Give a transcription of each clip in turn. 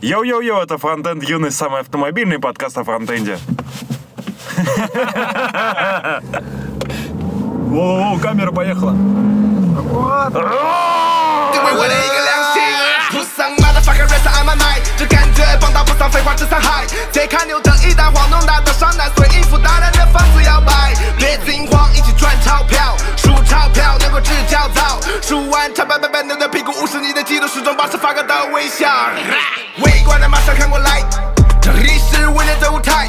Йоу-йоу-йоу, это Фронтенд Юность, самый автомобильный подкаст о фронтенде. О, камера поехала. 定位放大不算废话只算嗨。解开牛灯一旦晃动大的伤难，随应付大胆的房子摇摆。别惊慌，一起赚钞票，数钞票能够治焦躁。数完长白白白扭的屁股，无视你的嫉妒，始终保持发哥的微笑。围观的马上看过来，这里是威廉的舞台。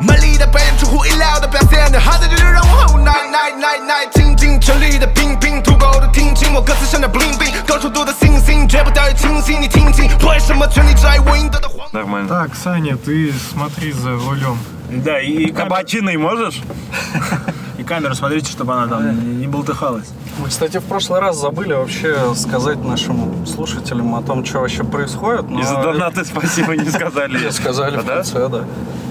美丽的表演出乎意料的表现，好的就让我后奶奶奶奶，倾尽全力的拼拼，足够的听清我歌词像那 bling bling，高速度的信心，绝不掉以轻心。你听清，为什么全力只爱我赢得的黄？ Нормально. Так, Саня, ты смотри за рулем. Да, и, и, камера- Кабачиной можешь? Камеру смотрите, чтобы она там не, не болтыхалась. Мы, кстати, в прошлый раз забыли вообще сказать нашим слушателям о том, что вообще происходит. но И за донаты спасибо не сказали. сказали в Да? конце, да.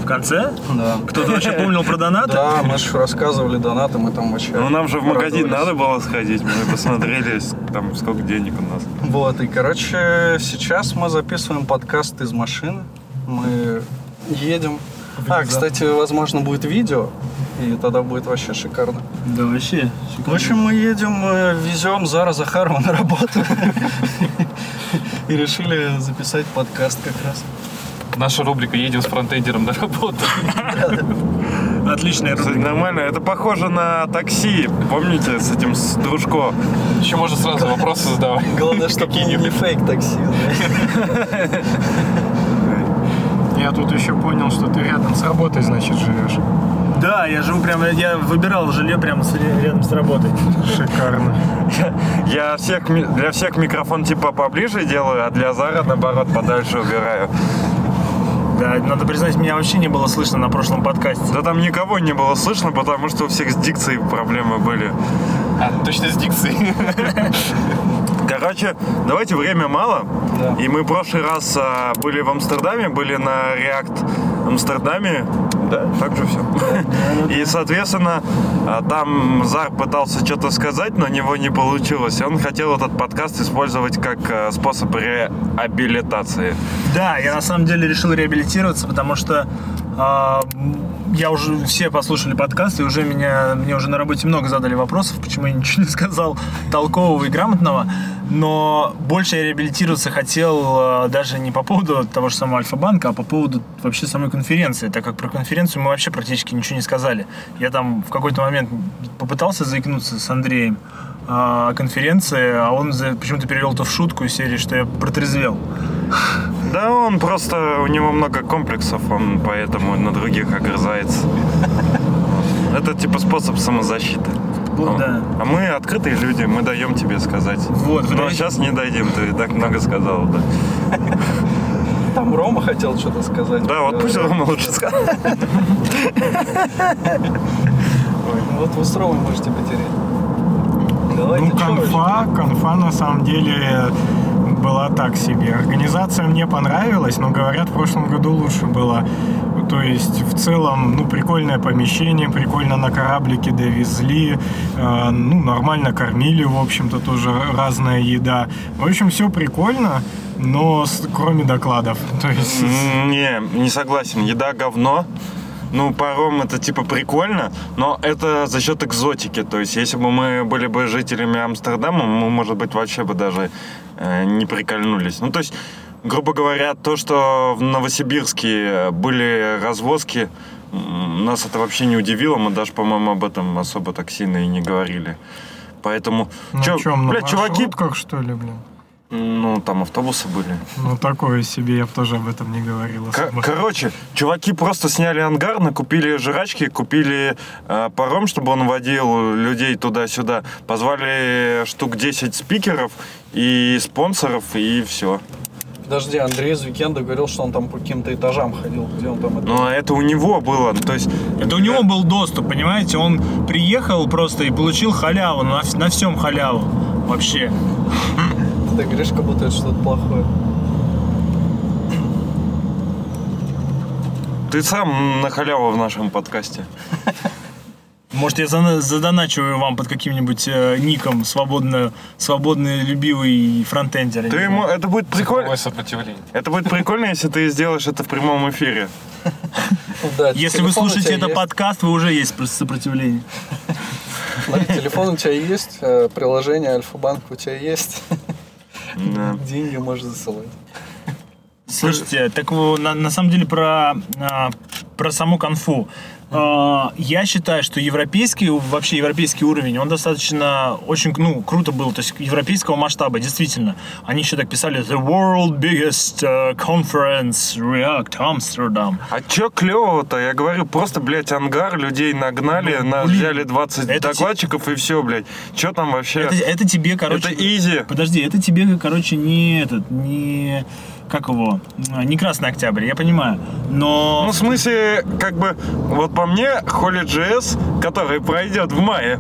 В конце? Да. Кто-то вообще помнил про донаты? Да, мы же рассказывали донаты, мы там вообще... Ну нам же в магазин надо было сходить, мы посмотрели, там сколько денег у нас. Вот, и, короче, сейчас мы записываем подкаст из машины. Мы едем. А, кстати, возможно, будет видео, и тогда будет вообще шикарно. Да, вообще. В общем, мы едем, э, везем Зара Захарова на работу. И решили записать подкаст как раз. Наша рубрика «Едем с фронтендером на работу». Отличная рубрика. нормально, это похоже на такси, помните, с этим с дружко. Еще можно сразу вопросы задавать. Главное, чтобы не фейк такси. Я тут еще понял, что ты рядом с работой, значит, живешь. Да, я живу прямо, я выбирал жилье прямо с- рядом с работой. Шикарно. Я всех, для всех микрофон типа поближе делаю, а для Зара, наоборот, подальше убираю. Да, надо признать, меня вообще не было слышно на прошлом подкасте. Да там никого не было слышно, потому что у всех с дикцией проблемы были. А, точно с дикцией. Короче, давайте время мало. Да. И мы в прошлый раз а, были в Амстердаме, были на React Амстердаме. Да, так же все. И, соответственно, а, там Зар пытался что-то сказать, но у него не получилось. И он хотел этот подкаст использовать как а, способ реабилитации. Да, я на самом деле решил реабилитироваться, потому что я уже все послушали подкаст, и уже меня, мне уже на работе много задали вопросов, почему я ничего не сказал толкового и грамотного. Но больше я реабилитироваться хотел а, даже не по поводу того же самого Альфа-банка, а по поводу вообще самой конференции, так как про конференцию мы вообще практически ничего не сказали. Я там в какой-то момент попытался заикнуться с Андреем а, конференции, а он почему-то перевел это в шутку из серии, что я протрезвел. Да, он просто, у него много комплексов, он поэтому на других огрызается. Это типа способ самозащиты. Ну, да. А мы открытые люди, мы даем тебе сказать. Вот, Но даете- сейчас не дадим, ты так много сказал, да. Там Рома хотел что-то сказать. Да, вот пусть Рома лучше скажет. Ну вот вы с Ромой можете потерять. Давайте, Ну, конфа, конфа на самом деле была так себе. Организация мне понравилась, но говорят, в прошлом году лучше была. То есть, в целом, ну, прикольное помещение, прикольно на кораблике довезли, э, ну, нормально кормили, в общем-то, тоже разная еда. В общем, все прикольно, но с- кроме докладов. То есть, Не, не согласен. Еда говно. Ну, паром это типа прикольно, но это за счет экзотики. То есть, если бы мы были бы жителями Амстердама, мы, может быть, вообще бы даже э, не прикольнулись. Ну, то есть, грубо говоря, то, что в Новосибирске были развозки, нас это вообще не удивило. Мы даже, по-моему, об этом особо так сильно и не говорили. Поэтому, на чё, чем, на блядь, чуваки, маршрутках, что ли, блин? Ну, там автобусы были. Ну, такое себе, я бы тоже об этом не говорил. Ко- особо. Короче, чуваки просто сняли ангар, накупили жрачки, купили э, паром, чтобы он водил людей туда-сюда. Позвали штук 10 спикеров и спонсоров, и все. Подожди, Андрей из Викенда говорил, что он там по каким-то этажам ходил. Где он там это? Но это у него было. То есть, Это у него был доступ, понимаете? Он приехал просто и получил халяву, на, на всем халяву. Вообще. Ты говоришь, как будто это что-то плохое. ты сам на халяву в нашем подкасте. Может, я задоначиваю вам под каким-нибудь э, ником свободно, свободный любивый фронтендер. Ты ему, это будет прикольно. Сопротивление. Это будет прикольно, если ты сделаешь это в прямом эфире. Да, Если вы слушаете это есть? подкаст, вы уже есть просто сопротивление. Телефон у тебя есть, э, приложение Альфа-банк у тебя есть. Да. Деньги можешь засылать. Слушайте, так вот, на, на самом деле про, а, про саму конфу. А, Я считаю, что европейский, вообще европейский уровень, он достаточно очень, ну, круто был, то есть европейского масштаба, действительно. Они еще так писали The World Biggest uh, Conference React Amsterdam. А чё клевого-то? Я говорю, просто, блядь, ангар, людей нагнали, на, блин, взяли 20 это докладчиков и все, блядь. Чё там вообще? Это, это тебе, короче... Это изи. Подожди, это тебе, короче, не этот, не... Как его? А, Не Красный Октябрь, я понимаю. Но... Ну, в смысле, как бы, вот по мне, Holy.js, который пройдет в мае,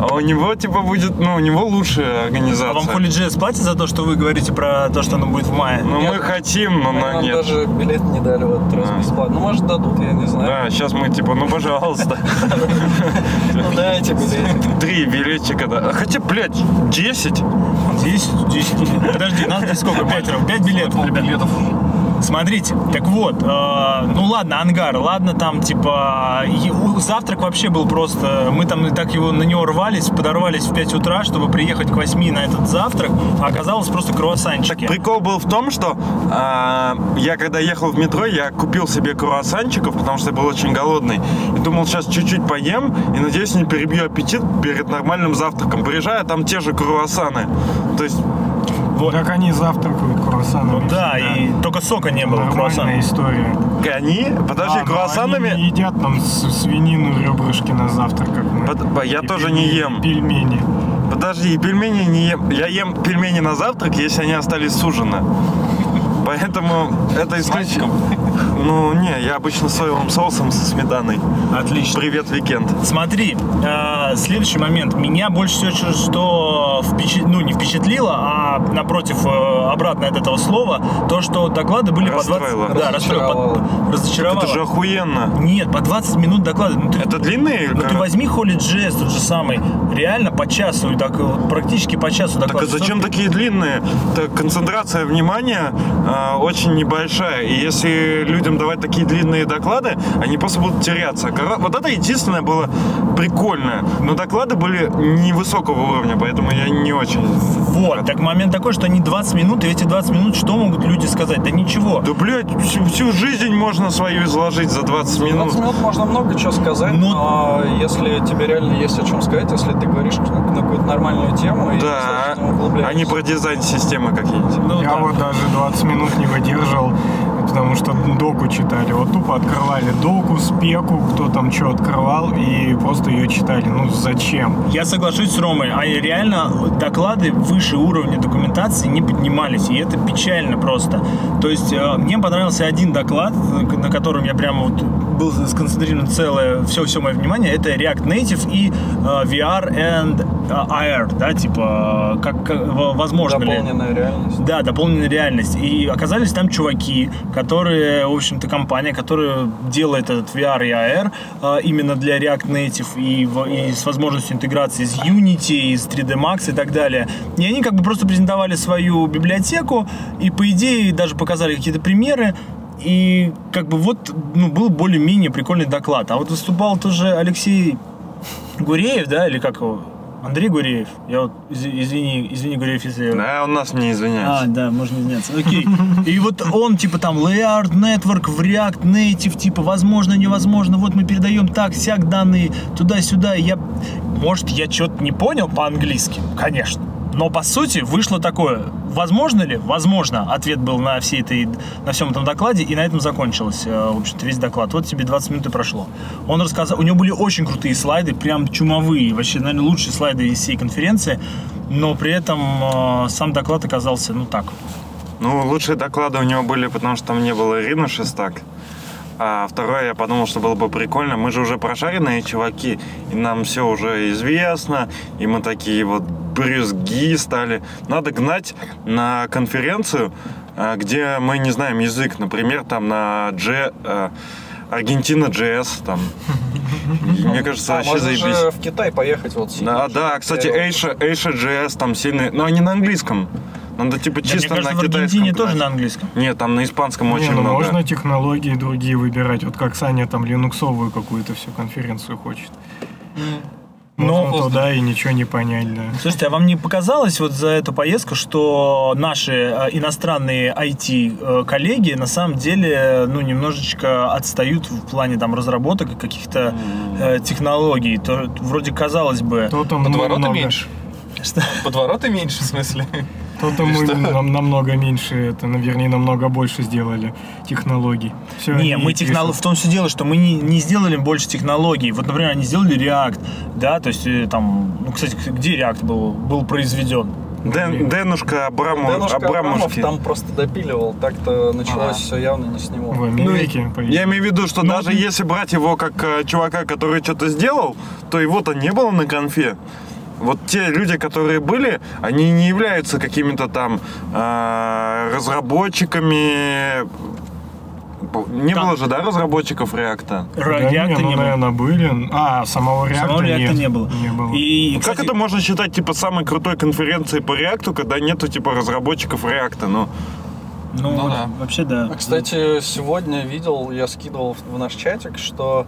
а у него, типа, будет, ну, у него лучшая А организация. вам Holy.js платит за то, что вы говорите про то, что оно будет в мае? Ну, мы Нет. хотим, но на Нам нет. даже билет не дали в этот раз А. бесплатно. Ну, может, дадут, я не знаю. Да, сейчас мы, типа, ну, пожалуйста. Ну, дайте билет. Три билетчика, да. Хотя, блядь, 10. 10, 10. Подожди, нас здесь сколько? 5, 5 билетов, ребят. Смотрите, так вот, э, ну ладно, ангар, ладно, там типа завтрак вообще был просто, мы там и так его на него рвались, подорвались в 5 утра, чтобы приехать к 8 на этот завтрак, а оказалось просто круассанчики. Прикол был в том, что а, я когда ехал в метро, я купил себе круассанчиков, потому что я был очень голодный. И думал, сейчас чуть-чуть поем, и надеюсь, не перебью аппетит перед нормальным завтраком. Приезжаю, а там те же круассаны. То есть, Так они завтракают круассанами. Да, всегда. и только сока не было. Нормальная история. они, подожди, А, круассанами... Они не едят там свинину, ребрышки на завтрак, как мы. Под- я И тоже не ем. Пельмени. Подожди, и пельмени не ем. Я ем пельмени на завтрак, если они остались с ужина. Поэтому это исключительно... Ну, не, я обычно соевым соусом со сметаной. Отлично. Привет, викенд. Смотри, э, следующий момент. Меня больше всего что- впечат- ну, не впечатлило, а напротив, э, обратно от этого слова, то, что доклады были по 20... Расстроило. Да, расстроило. По- разочаровало. Это же охуенно. Нет, по 20 минут доклады. Ну, ты, Это длинные? ну, ты возьми HolyJS, тот же самый, реально по часу, так, вот практически по часу Так доклад. а зачем такие длинные? Так концентрация внимания а, очень небольшая. И если людям давать такие длинные доклады, они просто будут теряться. Вот это единственное было прикольное. Но доклады были невысокого уровня, поэтому я не очень... Вот, так момент такой, что они 20 минут, и эти 20 минут что могут люди сказать? Да ничего. Да, блядь, всю, всю жизнь можно свою изложить за 20 минут. 20 минут можно много чего сказать, Ну- но если тебе реально есть о чем сказать, если ты говоришь на какую-то нормальную тему и Да, а не про дизайн системы какие-нибудь. Ну, Я да. вот даже 20 минут не выдержал, потому что доку читали. Вот тупо открывали доку, спеку, кто там что открывал, и просто ее читали. Ну зачем? Я соглашусь с Ромой, а реально доклады выше уровня документации не поднимались, и это печально просто. То есть э, мне понравился один доклад, на котором я прямо вот был сконцентрирован целое, все, все мое внимание, это React Native и э, VR and э, AR, да, типа, как, как, возможно ли. Дополненная реальность. Да, дополненная реальность. И оказались там чуваки, которые, в общем-то, компания, которая делает этот VR и AR э, именно для React Native и, и с возможностью интеграции с Unity, из 3D Max и так далее. И они как бы просто презентовали свою библиотеку и, по идее, даже показали какие-то примеры. И как бы вот ну, был более-менее прикольный доклад. А вот выступал тоже Алексей Гуреев, да, или как его? Андрей Гуреев. Я вот, из- извини, извини, Гуреев, если... я- Да, он нас не а, извиняется. да, можно извиняться. Окей. И вот он, типа, там, Layered Network в React Native, типа, возможно, невозможно, вот мы передаем так, сяк данные туда-сюда. Я, может, я что-то не понял по-английски? Конечно. Но, по сути, вышло такое. Возможно ли? Возможно. Ответ был на, всей этой, на всем этом докладе, и на этом закончилось, э, в общем-то, весь доклад. Вот тебе 20 минут и прошло. Он рассказал, у него были очень крутые слайды, прям чумовые, вообще, наверное, лучшие слайды из всей конференции, но при этом э, сам доклад оказался, ну, так, Ну, лучшие доклады у него были, потому что там не было Ирины Шестак. А второе, я подумал, что было бы прикольно. Мы же уже прошаренные чуваки, и нам все уже известно, и мы такие вот брюзги стали. Надо гнать на конференцию, а, где мы не знаем язык. Например, там на G... э, Аргентина JS там. Мне кажется, А, вообще можно же заебись. в Китай поехать вот Да, да, кстати, я- Asia, Asia JS там сильные, но они на английском. Надо типа Да, чисто мне кажется, на в китайском. Аргентине тоже на английском. Нет, там на испанском Не, очень ну много. можно технологии другие выбирать. Вот как Саня там линуксовую какую-то всю конференцию хочет. Ну, туда и ничего не понять, да. Слушайте, а вам не показалось вот за эту поездку, что наши э, иностранные IT-коллеги на самом деле, ну, немножечко отстают в плане там разработок и каких-то э, технологий? То, вроде казалось бы... То-то мы Подвороты много- меньше. Что? Подвороты меньше, в смысле? То-то мы нам- намного меньше, это, ну, вернее, намного больше сделали технологий. Всё Не, мы технолог... в том все дело, что мы не, не сделали больше технологий. Вот, например, они сделали React, да, то есть э, там, ну, кстати, где React был, был произведен? Дэн, Дэнушка Абрамов, Дэнушка Абрамов там просто допиливал, так-то началось все явно не с него. В Америке, по Я имею в виду, что Ну, даже если брать его как э, чувака, который что-то сделал, то его-то не было на конфе. Вот те люди, которые были, они не являются какими-то там э, разработчиками. Не Там- было же, да, разработчиков реакта? Ра- Да не, ну, не было. наверное, были. А, самого реакта Самого React нет. не было. Не было. И, Ну, как кстати, это можно считать, типа, самой крутой конференцией по реакту, когда нету, типа, разработчиков реакта? Ну, Ну, Ну вот, да. вообще да. А, Кстати, сегодня видел, я скидывал в наш чатик, что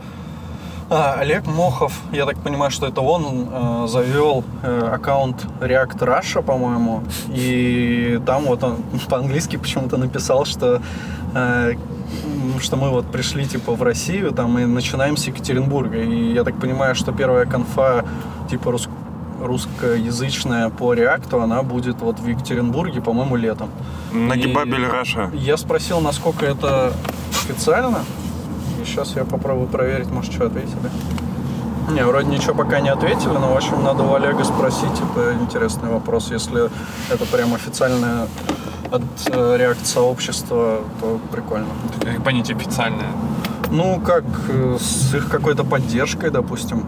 а, Олег Мохов, я так понимаю, что это он э, завел э, аккаунт React Russia, по-моему, и там вот он по-английски почему-то написал, что э, что мы вот пришли типа в Россию, там и начинаем с Екатеринбурга, и я так понимаю, что первая конфа типа рус- русскоязычная по React, она будет вот в Екатеринбурге, по-моему, летом. на И- Гибабель Раша. Я спросил, насколько это официально. И сейчас я попробую проверить, может, что ответили. Не, вроде ничего пока не ответили, но, в общем, надо у Олега спросить. Это интересный вопрос. Если это прям официальное от э, реакт сообщества, то прикольно. Как понятие официальное. Ну, как э, с их какой-то поддержкой, допустим.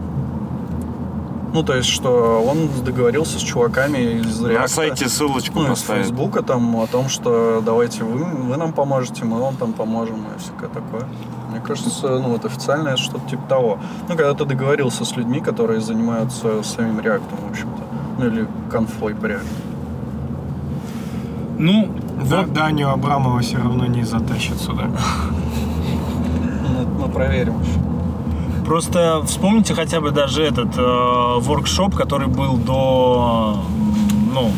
Ну, то есть, что он договорился с чуваками из На React. сайте ссылочку ну, поставить. Фейсбука там о том, что давайте вы, вы нам поможете, мы вам там поможем и всякое такое. Кажется, ну вот официально это что-то типа того. Ну, когда ты договорился с людьми, которые занимаются самим реактом, в общем-то. Ну или конфой по реакту. Ну, Да, вот, Даню Абрамова все равно не затащат сюда. Ну, это мы проверим еще. просто вспомните хотя бы даже этот э, воркшоп, который был до, ну,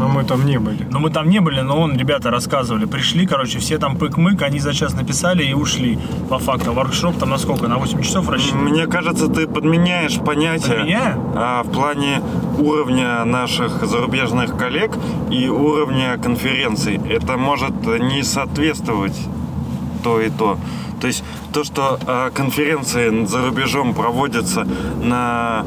Но мы там не были. ну мы там не были, но он, ребята рассказывали, пришли, короче, все там пык-мык, они за час написали и ушли, по факту. Воркшоп там на сколько? На 8 часов рассчитан? Мне кажется, ты подменяешь понятие Подменяю? а, в плане уровня наших зарубежных коллег и уровня конференций. Это может не соответствовать то и то. То есть то, что а, конференции за рубежом проводятся на,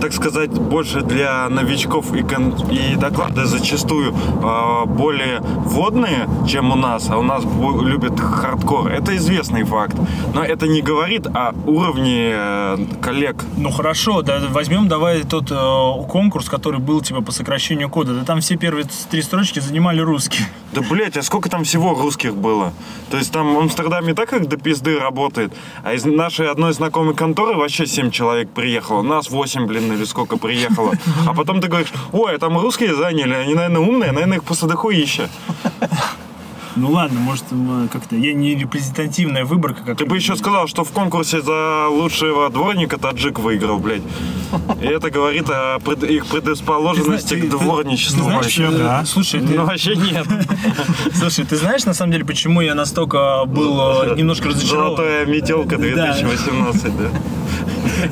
так сказать, больше для новичков и, кон- и доклады зачастую а, более вводные, чем у нас, а у нас любят хардкор. Это известный факт. Но это не говорит о уровне э, коллег. Ну хорошо, да, возьмем давай тот э, конкурс, который был типа по сокращению кода. Да там все первые три строчки занимали русские. Да, блять, а сколько там всего русских было? То есть там в Амстердаме так как до пизды работает, а из нашей одной знакомой конторы вообще 7 человек приехало. Нас 8, блин, или сколько приехало. А потом ты говоришь, ой, а там русские заняли, они, наверное, умные, наверное, их просто дохуища. Ну ладно, может как-то я не репрезентативная выборка как Ты бы еще сказал, что в конкурсе за лучшего дворника таджик выиграл, блядь. И это говорит о пред- их предрасположенности Ты к ты- дворничеству. ты знаешь, вообще, э, да. Слушай, ты- Ну, вообще нет. слушай, ты знаешь на самом деле, почему я настолько был э, немножко разочарован? Золотая метелка Да. 2018, да.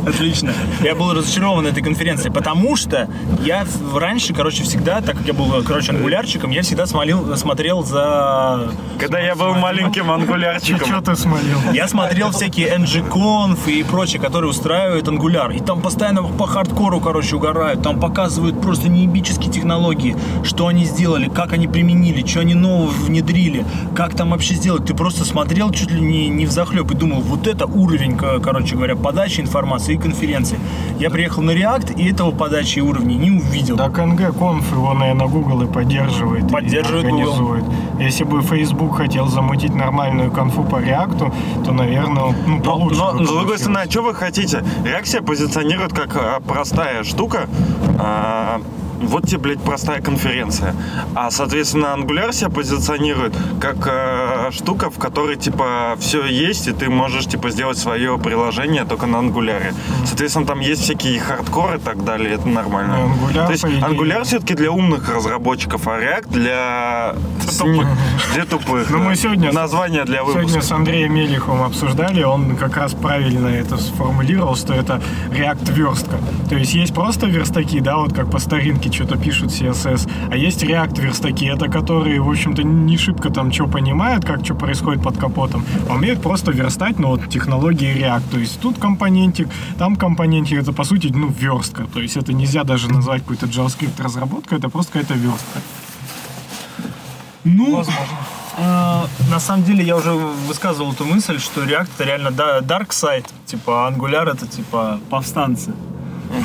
Отлично. Я был разочарован этой конференцией, потому что я раньше, короче, всегда, так как я был, короче, ангулярчиком, я всегда смотрел, смотрел за... Когда я был маленьким ангулярчиком. Что ты смотрел? Я смотрел всякие NG-конф и прочее, которые устраивают ангуляр. И там постоянно по хардкору, короче, угорают. Там показывают просто неебические технологии, что они сделали, как они применили, что они нового внедрили, как там вообще сделать. Ты просто смотрел чуть ли не, не в захлеб и думал, вот это уровень, ко- короче говоря, подачи подачи информации и конференции. Я приехал на React, и этого подачи уровней не увидел. Так НГ Конф его, наверное, Google и поддерживает. и Поддерживает организует. Если бы Facebook хотел замутить нормальную конфу по реакту, то, наверное, ну, Но, получше. но, бы с другой стороны, а что вы хотите? Реакция позиционирует как а, простая штука. а, вот тебе, блядь, простая конференция. А, соответственно, Angular себя позиционирует как э, штука, в которой, типа, все есть, и ты можешь, типа, сделать свое приложение только на Angular. Соответственно, там есть всякие хардкоры и так далее, это нормально. Ну, Angular, То есть Angular все-таки для умных разработчиков, а React для... Тупых. Для тупых. Ну, да. мы сегодня- Название для выпуска. Сегодня с Андреем Мелиховым обсуждали, он как раз правильно это сформулировал, что это React верстка. То есть есть просто верстаки, да, вот как по старинке что-то пишут CSS, а есть React верстаки, это которые, в общем-то, не шибко там что понимают, как что происходит под капотом, а умеют просто верстать, ну вот технологии React. То есть тут компонентик, там компонентик, это по сути, ну, верстка. То есть это нельзя даже назвать какой-то JavaScript разработкой, это просто какая-то верстка. Ну, э, на самом деле я уже высказывал эту мысль, что React это реально dark side, типа Angular это типа повстанцы.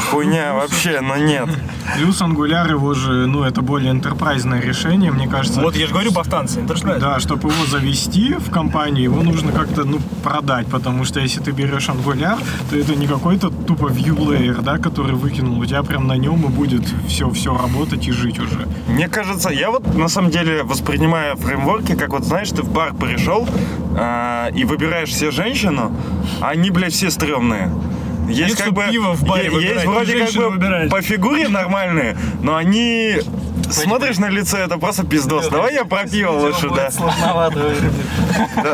Хуйня вообще, но нет. Плюс Angular его же, ну, это более энтерпрайзное решение, мне кажется. Вот я же говорю повстанцы, Enterprise. Да, чтобы его завести в компанию, его нужно как-то, ну, продать, потому что если ты берешь Angular, то это не какой-то тупо view layer, да, который выкинул, у тебя прям на нем и будет все, все работать и жить уже. Мне кажется, я вот на самом деле воспринимаю фреймворки, как вот, знаешь, ты в бар пришел а, и выбираешь все женщину, а они, блядь, все стрёмные. Есть как бы пиво в баре выбирать, есть вроде как бы выбираешь. по фигуре нормальные, но они смотришь на лицо, это просто пиздос. Давай я про пиво лучше, да.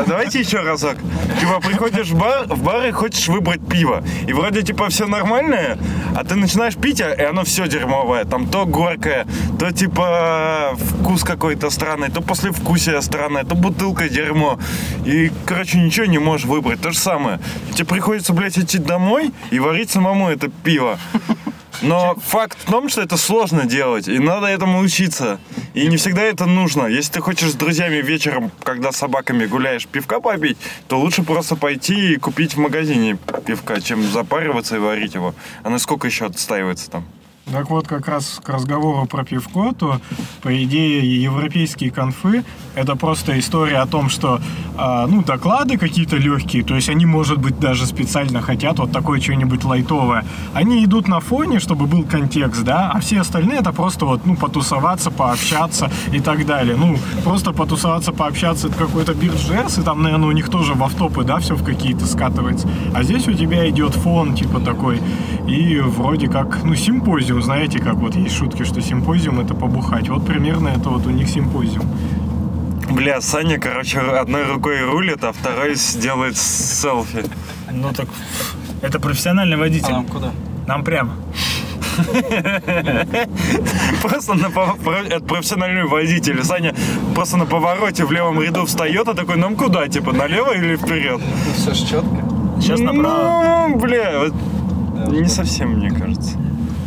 Давайте еще разок. Типа приходишь в бар, в бар и хочешь выбрать пиво. И вроде типа все нормальное, а ты начинаешь пить, а- и оно все дерьмовое. Там то горькое, то типа вкус какой-то странный, то послевкусие странное, то бутылка дерьмо. И, короче, ничего не можешь выбрать. То же самое. Тебе приходится, блядь, идти домой и варить самому это пиво. Но факт в том, что это сложно делать, и надо этому учиться. И не всегда это нужно. Если ты хочешь с друзьями вечером, когда с собаками гуляешь, пивка попить, то лучше просто пойти и купить в магазине пивка, чем запариваться и варить его. А на сколько еще отстаивается там? Так вот, как раз к разговору про пивко, то, по идее, европейские конфы — это просто история о том, что, а, ну, доклады какие-то легкие, то есть они, может быть, даже специально хотят вот такое что-нибудь лайтовое. Они идут на фоне, чтобы был контекст, да, а все остальные — это просто вот, ну, потусоваться, пообщаться и так далее. Ну, просто потусоваться, пообщаться — это какой-то биржес, и там, наверное, у них тоже в автопы, да, все в какие-то скатывается. А здесь у тебя идет фон, типа, такой, и вроде как, ну, симпозиум, знаете, как вот есть шутки, что симпозиум это побухать. Вот примерно это вот у них симпозиум. Бля, Саня, короче, одной рукой рулит, а второй делает селфи. Ну так, это профессиональный А водитель. нам куда? Нам прямо. Просто на это профессиональный водитель. Саня просто на повороте в левом ряду встает, а такой, нам куда, типа, налево или вперед? Ну, все ж четко. Сейчас направо. Ну, бля, вот не совсем, мне кажется.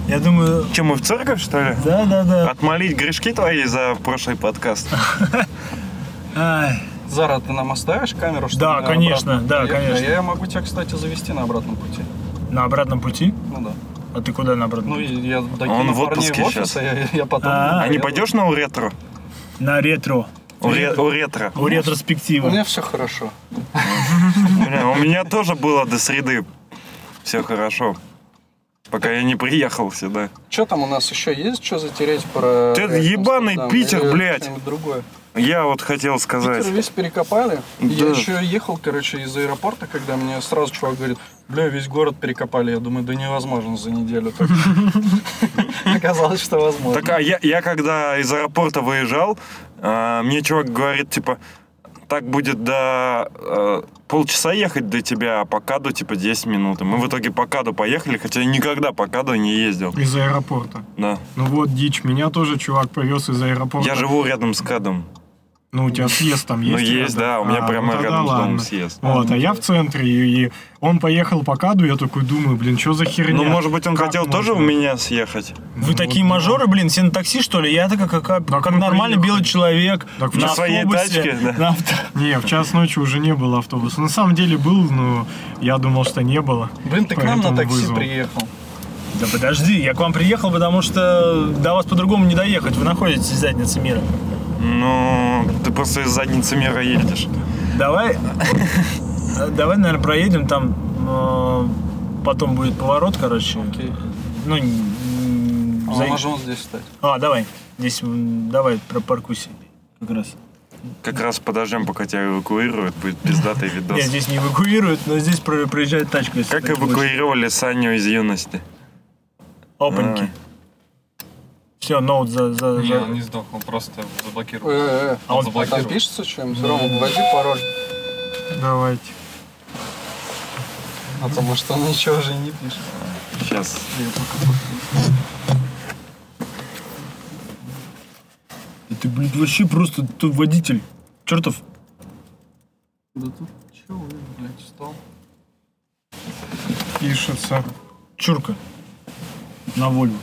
Я думаю, Че, мы в церковь, что ли? да, да, да. Отмолить грешки твои за прошлый подкаст? Ай, Зара, ты нам оставишь камеру? чтобы Да, конечно, обратно да, конечно. Я могу тебя, кстати, завести на обратном пути. на обратном пути? Ну да. А ты куда на обратном Ну, я Он докину в парней отпуске в офис, а я, я потом... А, А не пойдешь на уретро? На ретро. У, ре- у ретро. У ретроспективы. У меня все хорошо. У меня тоже было до среды. Все хорошо. Пока я не приехал сюда. Что там у нас еще есть? Что затереть про... Ты ебаный Amsterdam? Питер, блядь. другое? Я вот хотел сказать. Питер весь перекопали. Я Да. еще ехал, короче, из аэропорта, когда мне сразу чувак говорит, бля, весь город перекопали. Я думаю, да невозможно за неделю. так». Оказалось, что возможно. Так, а я, я когда из аэропорта выезжал, а, мне чувак говорит, типа, так будет до э, полчаса ехать до тебя, а по каду, типа, 10 минут. И мы в итоге по каду поехали, хотя я никогда по каду не ездил. Из аэропорта. Да. Ну вот дичь, меня тоже чувак повез из аэропорта. Я живу рядом с кадом. Ну, у тебя съезд там есть? Ну, есть, да, у меня А, прямо ну, рядом с домом съезд. Вот, а я в центре, и, он поехал по каду, я такой думаю, блин, что за херня? Ну, может быть, он хотел тоже у меня съехать. Вы такие мажоры, блин, все на такси, что ли? Я так как, нормальный белый человек. Так на своей автобусе, тачке, да. на авто- Не, в час ночи уже не было автобуса. На самом деле был, но я думал, что не было. Блин, ты к нам на такси приехал. Да подожди, я к вам приехал, потому что до вас по-другому не доехать. Вы находитесь в заднице мира. Ну, ты просто из задницы мира едешь. Давай, давай, наверное, проедем там. э, Потом будет поворот, короче. Окей. Ну, А за- можем здесь стать. А, давай. Здесь давай пропаркуйся. Как раз. Как раз подождем, пока тебя эвакуируют, будет пиздатый видос. Нет, здесь не эвакуируют, но здесь про- проезжает тачка. Как эвакуировали Саню из юности? Опаньки. Все, ноут за... за, Не, за- он не сдох, он просто заблокировал. Э-э-э. А он А там заблокировал. пишется чем-нибудь? Рома, вводи пароль. Давайте. А то, может, он ничего уже не пишет. Сейчас. Это, блин, вообще просто тут водитель. Чертов. Да тут чего, блядь, встал? Пишется. Чурка. На Вольво.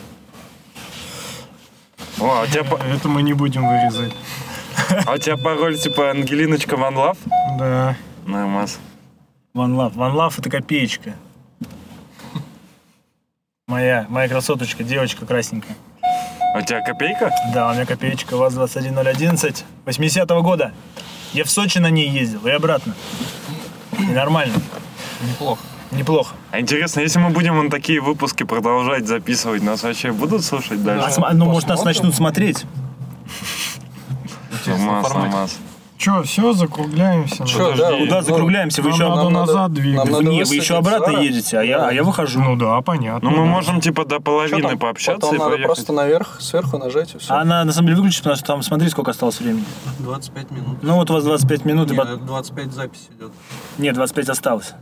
О, а у тебя, Это мы не будем вырезать. а у тебя пароль типа Ангелиночка Ван Лав? Да. Нормас. Ван Лав. Ван Лав это копеечка. Моя, моя красоточка, девочка красненькая. А у тебя копейка? Да, у меня копеечка ВАЗ-21011 80-го года. Я в Сочи на ней ездил и обратно. И нормально. Неплохо. Неплохо. А интересно, если мы будем на такие выпуски продолжать записывать, нас вообще будут слушать А дальше? см- ну, может, нас начнут смотреть. Формате. нормас. Че, все, закругляемся. Чё, да, Куда ну, закругляемся? Вы Нам еще надо назад двигаться. нам надо Не, вы еще обратно едете, а я, а я выхожу. Ну да, понятно. Ну, мы да. можем типа до половины там? пообщаться Потом и надо поехать. просто наверх, сверху нажать и все. А она на самом деле выключится, потому что там смотри, сколько осталось времени. 25 минут. Ну вот у вас 25 минут, и Не, пот- 25 запись идет. Нет, 25 осталось.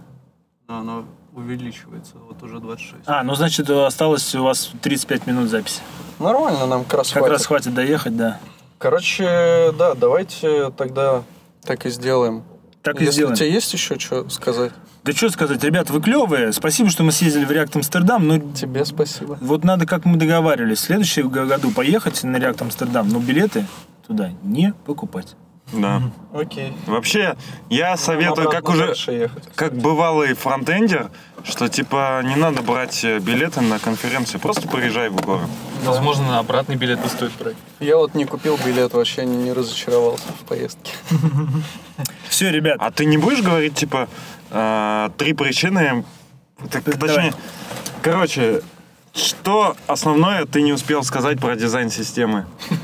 Она увеличивается, вот уже 26. А, ну значит, осталось у вас 35 минут записи. Нормально, нам как раз Как хватит. раз хватит доехать, да. Короче, да, давайте тогда так и сделаем. Так и Если сделаем. у тебя есть еще что сказать, Да что сказать, ребят, вы клевые. Спасибо, что мы съездили в Реакт Амстердам. Но тебе спасибо. вот надо, как мы договаривались, в следующем году поехать на Реакт Амстердам, но билеты туда не покупать. Да. Окей. Вообще, я советую, как уже, ехать. как бывалый фронтендер, что типа не надо брать э, билеты на конференцию, просто приезжай в город. Возможно, на обратный билет не стоит брать. Я вот не купил билет, вообще не, не разочаровался в поездке. Все, ребят, А ты не будешь говорить, типа, э, три причины, точнее, короче, что основное ты не успел сказать про дизайн системы?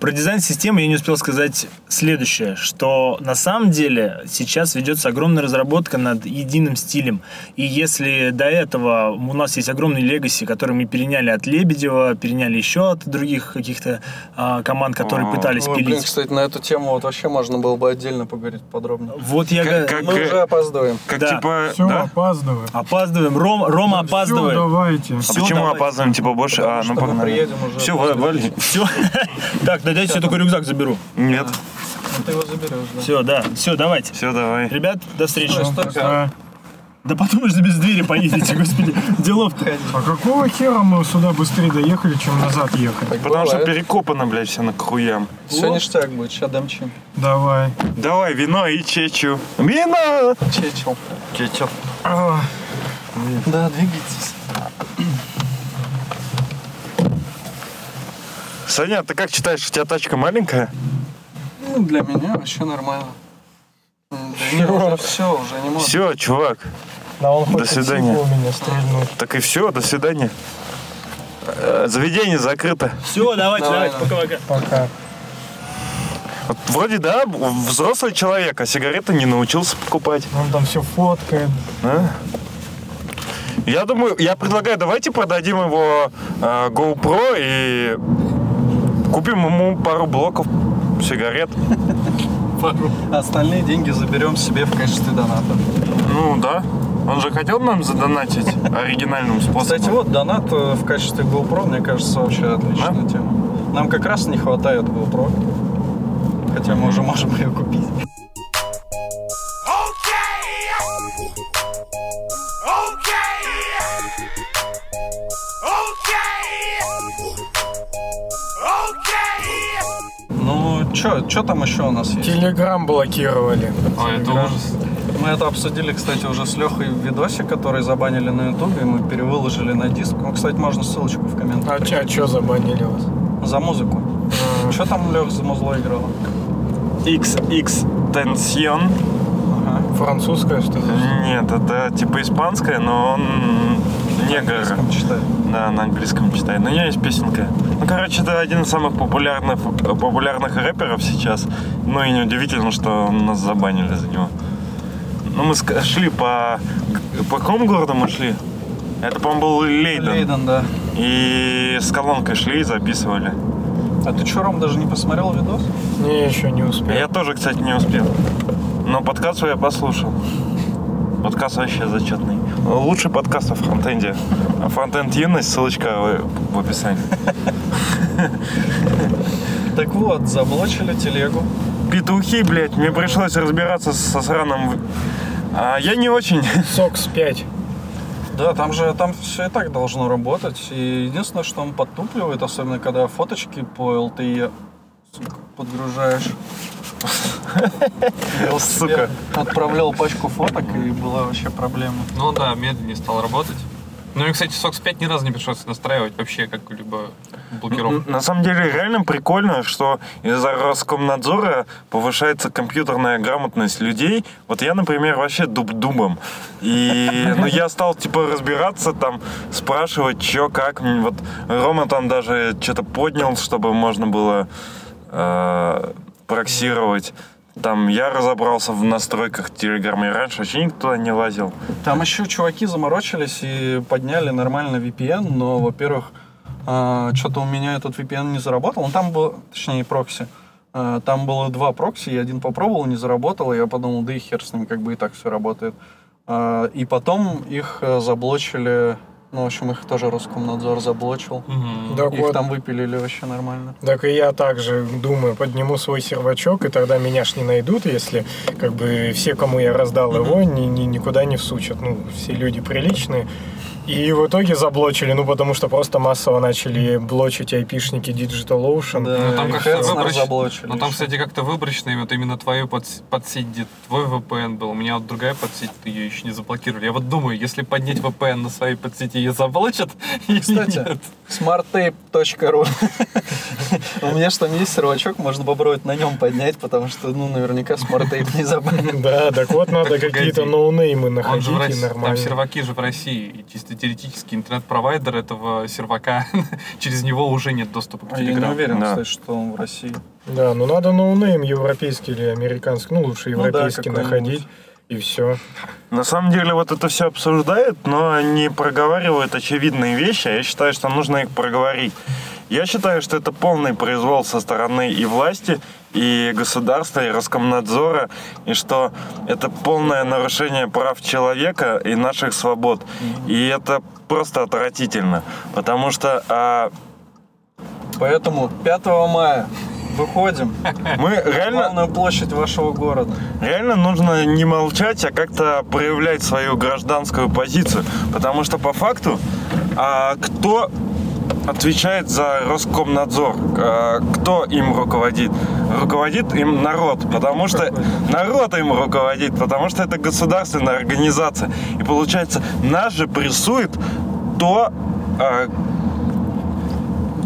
Про дизайн системы я не успел сказать следующее, что на самом деле сейчас ведется огромная разработка над единым стилем. И если до этого у нас есть огромный легаси, который мы переняли от Лебедева, переняли еще от других каких-то а, команд, которые А, пытались Ой, блин, пилить. кстати, на эту тему вот вообще можно было бы отдельно поговорить подробно. Вот я Как- как- Мы уже опаздываем. Как Да. типа, Все, да? опаздываем. опаздываем. Ром, Рома Всё, опаздывает. давайте. А Всё, почему давай. опаздываем, типа, больше? Потому А, ну мы погнали. приедем уже Все, вали. Все. Так, да дайте я только рюкзак заберу. Нет. Ну, ты его заберешь, да. Все, да. Все, давайте. Все, давай. Ребят, до встречи. Стой. Да. Да подумаешь, без двери поедете, господи. Делов-то. А какого хера мы сюда быстрее доехали, чем назад ехали? Так Потому что перекопано, блядь, все на хуям. Все ништяк будет, сейчас дамчим. Давай. Давай, вино и чечу. Вино! Чечел. Чечу. Да, двигайтесь. Саня, ты как считаешь, у тебя тачка маленькая? Ну, для меня вообще нормально. Да не, уже все, уже не можно. Все, чувак. Да он До свидания. у меня стрельнуть. Так и все, до свидания. Э, Заведение закрыто. Все, давайте, Давай, давайте, пока-пока. Пока. Вот вроде да, взрослый человек, а сигареты не научился покупать. Он там все фоткает. а? Я думаю, я предлагаю, давайте продадим его э, GoPro и купим ему пару блоков сигарет. А Остальные деньги заберем себе в качестве доната. Ну да. Он же хотел нам задонатить оригинальным способом. Кстати, вот донат э, в качестве GoPro, мне кажется, вообще отличная Да? тема. Нам как раз не хватает GoPro. Хотя мы уже можем ее купить. Чё там еще у нас есть? Телеграм блокировали. Ой, это ужас. Мы это обсудили, кстати, уже с Лехой в видосе, который забанили на ютубе, и мы перевыложили на диск. Ну, кстати, можно ссылочку в А комментариях. а чё забанили вас? За музыку. А, Что там Лех за музло играл? XX Tension. Ага. Французское что-то? Нет, это типа испанское, но он негр. Читаю. Да, на английском читает. Но у нее есть песенка. Ну, короче, это один из самых популярных, популярных рэперов сейчас. Ну и неудивительно, что нас забанили за него. Ну, мы шли по... По какому городу мы шли? Это, по-моему, был Лейден. Лейден, да. И с колонкой шли и записывали. А ты что, Ром, даже не посмотрел видос? Не, еще не успел. Я тоже, кстати, не успел. Но подкаст свой я послушал. Подкаст вообще зачетный. Лучший подкаст о фронтенде. А фронтенд юность, ссылочка в, описании. Так вот, заблочили телегу. Петухи, блядь, мне пришлось разбираться со сраным... А, я не очень... Сокс 5. Да, там же там все и так должно работать. И единственное, что он подтупливает, особенно когда фоточки по LTE подгружаешь. Сука. Отправлял пачку фоток, и была вообще проблема. Ну да, медленнее стал работать. Ну и, кстати, SOX 5 ни разу не пришлось настраивать вообще какую-либо блокировку. На самом деле реально прикольно, что из-за Роскомнадзора повышается компьютерная грамотность людей. Вот я, например, вообще дуб-дубом. И ну, я стал типа разбираться, там, спрашивать, что, как. Вот Рома там даже что-то поднял, чтобы можно было э, проксировать. Там я разобрался в настройках Телеграма. И раньше вообще никто не лазил. Там еще чуваки заморочились и подняли нормально VPN, но, во-первых, что-то у меня этот VPN не заработал. Ну, там был, точнее, прокси. А, Там было два прокси, я один попробовал, не заработал, и я подумал, да и хер с ним, как бы и так все работает. А, И потом их э, заблочили, ну, в общем, их тоже Роскомнадзор заблочил. Мгм. Так Их вот, там выпилили вообще нормально. так и я также думаю, подниму свой сервачок, и тогда меня ж не найдут, если как бы все, кому я раздал его, ни, ни- никуда не всучат. Ну, все люди приличные. И в итоге заблочили, ну, потому что просто массово начали блочить айпишники DigitalOcean. Да, Ну, там как-то выборочно. заблочили Ну там, еще. кстати, как-то выборочно, и вот именно твою подс- подсеть, где твой VPN был. У меня вот другая подсеть, ее еще не заблокировали. Я вот думаю, если поднять VPN на своей подсети, ее заблочат Кстати, smarttape.ru У меня же там есть сервачок, можно попробовать на нем поднять, потому что, ну, наверняка SmartApe не забанит. Да, так вот надо какие-то ноунеймы находить и России, там нормально. серваки же в России. И чисто теоретически интернет-провайдер этого сервака, через него уже нет доступа к А я не уверен, Да. кстати, что он в России. Да, ну надо ноунейм европейский или американский, ну лучше Ну да, европейский находить, и все. На самом деле вот это все обсуждают, но не проговаривают очевидные вещи, а я считаю, что нужно их проговорить. Я считаю, что это полный произвол со стороны и власти, и государства, и Роскомнадзора, и что это полное нарушение прав человека и наших свобод. И это просто отвратительно, потому что а, Поэтому 5 мая выходим мы реально главную площадь вашего города. Реально нужно не молчать, а как-то проявлять свою гражданскую позицию. Потому что по факту, а, кто отвечает за Роскомнадзор? А, кто им руководит? Руководит им народ, потому что народ им руководит, потому что это государственная организация. И получается, нас же прессует то, а,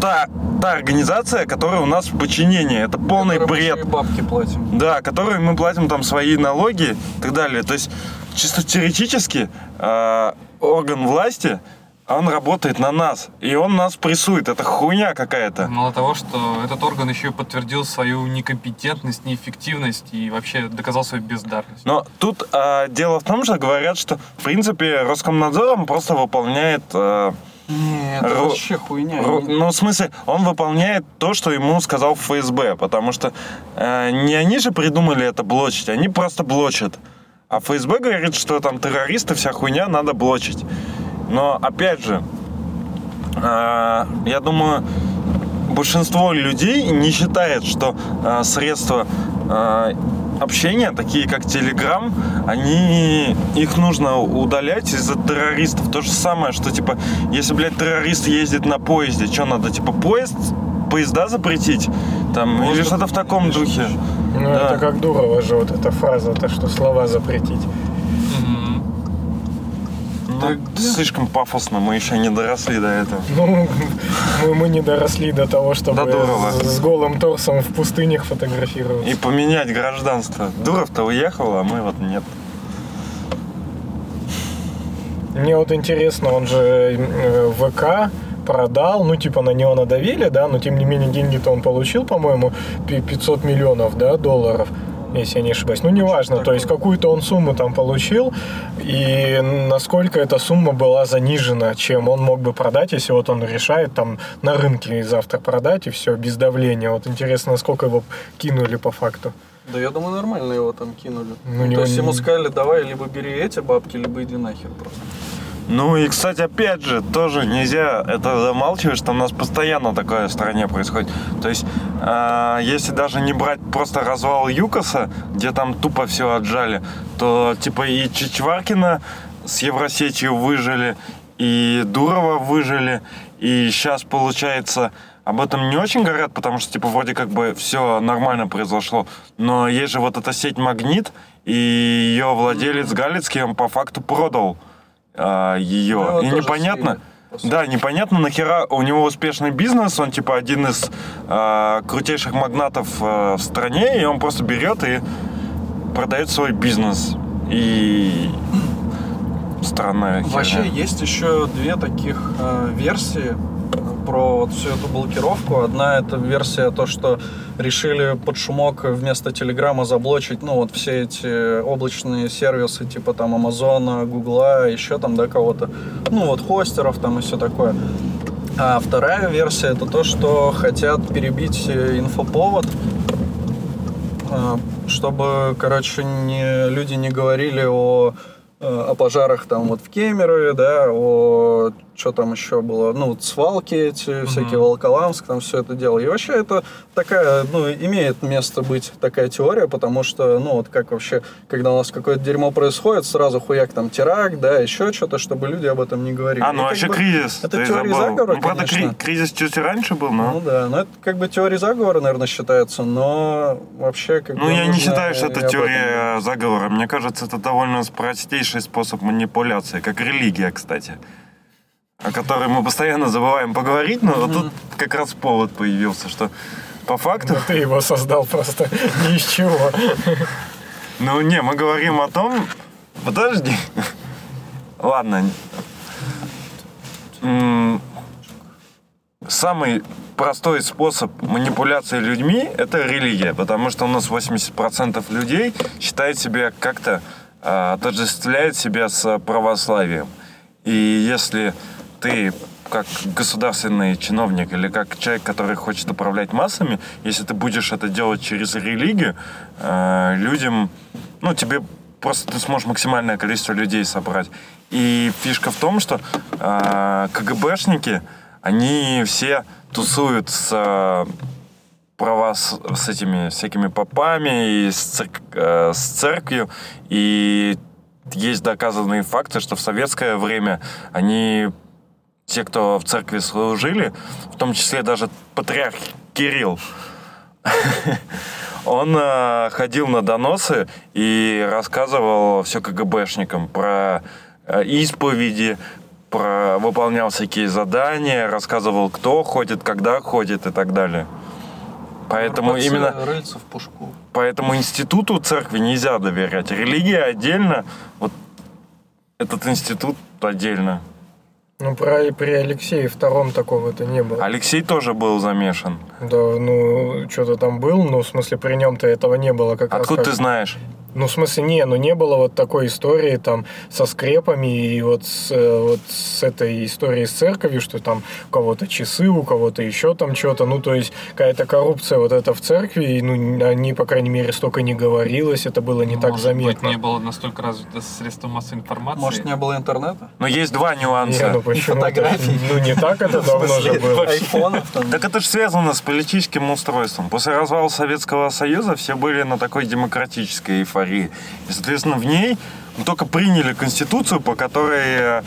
та, та организация, которая у нас в подчинении. Это полный бред. бабки платим. Да, которые мы платим там свои налоги и так далее. То есть чисто теоретически э, орган власти, он работает на нас, и он нас прессует. Это хуйня какая-то. Мало того, что этот орган еще и подтвердил свою некомпетентность, неэффективность и вообще доказал свою бездарность. Но тут э, дело в том, что говорят, что в принципе Роскомнадзором просто выполняет... э, Нет, это Ру- вообще хуйня. ру- Они- ну, в смысле, он выполняет то, что ему сказал ФСБ, потому что э, не они же придумали это блочить, они просто блочат. А ФСБ говорит, что там террористы, вся хуйня, надо блочить. Но, опять же, э, я думаю, большинство людей не считает, что э, средства э, общения, такие как Telegram, они их нужно удалять из-за террористов. То же самое, что типа, если, блядь, террорист ездит на поезде, что надо, типа, поезд, поезда запретить? Там, или что-то в таком духе. Ну, Да. это как Дурова же, вот эта фраза, то, что слова запретить. Ну, слишком пафосно, мы еще не доросли до этого. Ну, мы, мы не доросли до того, чтобы До с, с голым торсом в пустынях фотографироваться. И поменять гражданство. Дуров-то уехал, а мы вот нет. Мне вот интересно, он же э, ВК продал, ну, типа, на него надавили, да, но, тем не менее, деньги-то он получил, по-моему, пи- 500 миллионов, да, долларов, если я не ошибаюсь. Ну, неважно, то есть, какую-то он сумму там получил, и насколько эта сумма была занижена, чем он мог бы продать, если вот он решает там на рынке завтра продать, и все, без давления. Вот интересно, насколько его кинули по факту. Да я думаю, нормально его там кинули. Ну, Ну, то есть ему сказали, давай либо бери эти бабки, либо иди нахер просто. Ну и, кстати, опять же, тоже нельзя это замалчивать, что у нас постоянно такое в стране происходит. То есть, э, если даже не брать просто развал ЮКОСа, где там тупо все отжали, то типа и Чичваркина с Евросетью выжили, и Дурова выжили, и сейчас получается об этом не очень говорят, потому что типа вроде как бы все нормально произошло. Но есть же вот эта сеть Магнит, и ее владелец Галицкий, он по факту продал а, ее. Ну, и непонятно. сути. Да, непонятно нахера у него успешный бизнес, он типа один из а, крутейших магнатов а, в стране, и он просто берет и продает свой бизнес. И странная херня. Вообще есть еще две таких э, версии про вот всю эту блокировку. Одна это версия то, что решили под шумок вместо Телеграма заблочить, ну вот все эти облачные сервисы типа там Амазона, Гугла, еще там да кого-то, ну вот хостеров там и все такое. А вторая версия это то, что хотят перебить э, инфоповод, э, чтобы, короче, не, люди не говорили о, э, о пожарах там вот в Кемерове, да, о что там еще было, ну, вот свалки эти, всякие Волоколамск, там все это дело. И вообще это такая, ну, имеет место быть такая теория, потому что, ну, вот как вообще, когда у нас какое-то дерьмо происходит, сразу хуяк там теракт, да, еще что-то, чтобы люди об этом не говорили. А, И ну как вообще бы кризис. Это ты теория забыл. заговора, Ну, правда, кри- кризис чуть раньше был, но... Ну да, ну это как бы теория заговора, наверное, считается, но вообще как Ну, я не считаю, что это об этом теория заговора. Мне кажется, это довольно простейший способ манипуляции, как религия, кстати, о которой мы постоянно забываем поговорить, но вот тут как раз повод появился, что по факту... Ну, ты его создал просто ни из чего. Ну, не, мы говорим о том... Подожди. Ладно. Самый простой способ манипуляции людьми – это религия, потому что у нас 80% людей считает себя как-то, э, отождествляет себя с православием. И если ты как государственный чиновник или как человек, который хочет управлять массами, если ты будешь это делать через религию, э, людям, ну, тебе просто ты сможешь максимальное количество людей собрать. И фишка в том, что э, КГБшники, они все тусуют с э, права с, с этими всякими попами и с, церк- э, с церковью. И есть доказанные факты, что в советское время они, те, кто в церкви служили, в том числе даже патриарх Кирилл, он э, ходил на доносы и рассказывал все КГБшникам про э, исповеди, про выполнял всякие задания, рассказывал, кто ходит, когда ходит и так далее. Поэтому РПЦ, именно рыльца в пушку. Поэтому институту церкви нельзя доверять. Религия отдельно, вот этот институт отдельно. Ну, про, при Алексее втором такого-то не было. Алексей тоже был замешан. Да, ну, что-то там был, но в смысле при нем-то этого не было как Откуда раз. ты как- знаешь? Ну, в смысле, не, ну не было вот такой истории там со скрепами и вот с, э, вот с этой историей с церковью, что там у кого-то часы, у кого-то еще там что-то. Ну, то есть какая-то коррупция вот это в церкви, и, ну, они, по крайней мере, столько не говорилось, это было не так Может заметно. быть, не было настолько развито средства массовой информации. Может, не было интернета? Но есть два Не, нюанса. ну почему фотографий. Ну, не так это давно же было. Так это же связано с политическим устройством. После развала Советского Союза все были на такой демократической эйфории. И, соответственно, в ней мы только приняли конституцию, по которой э,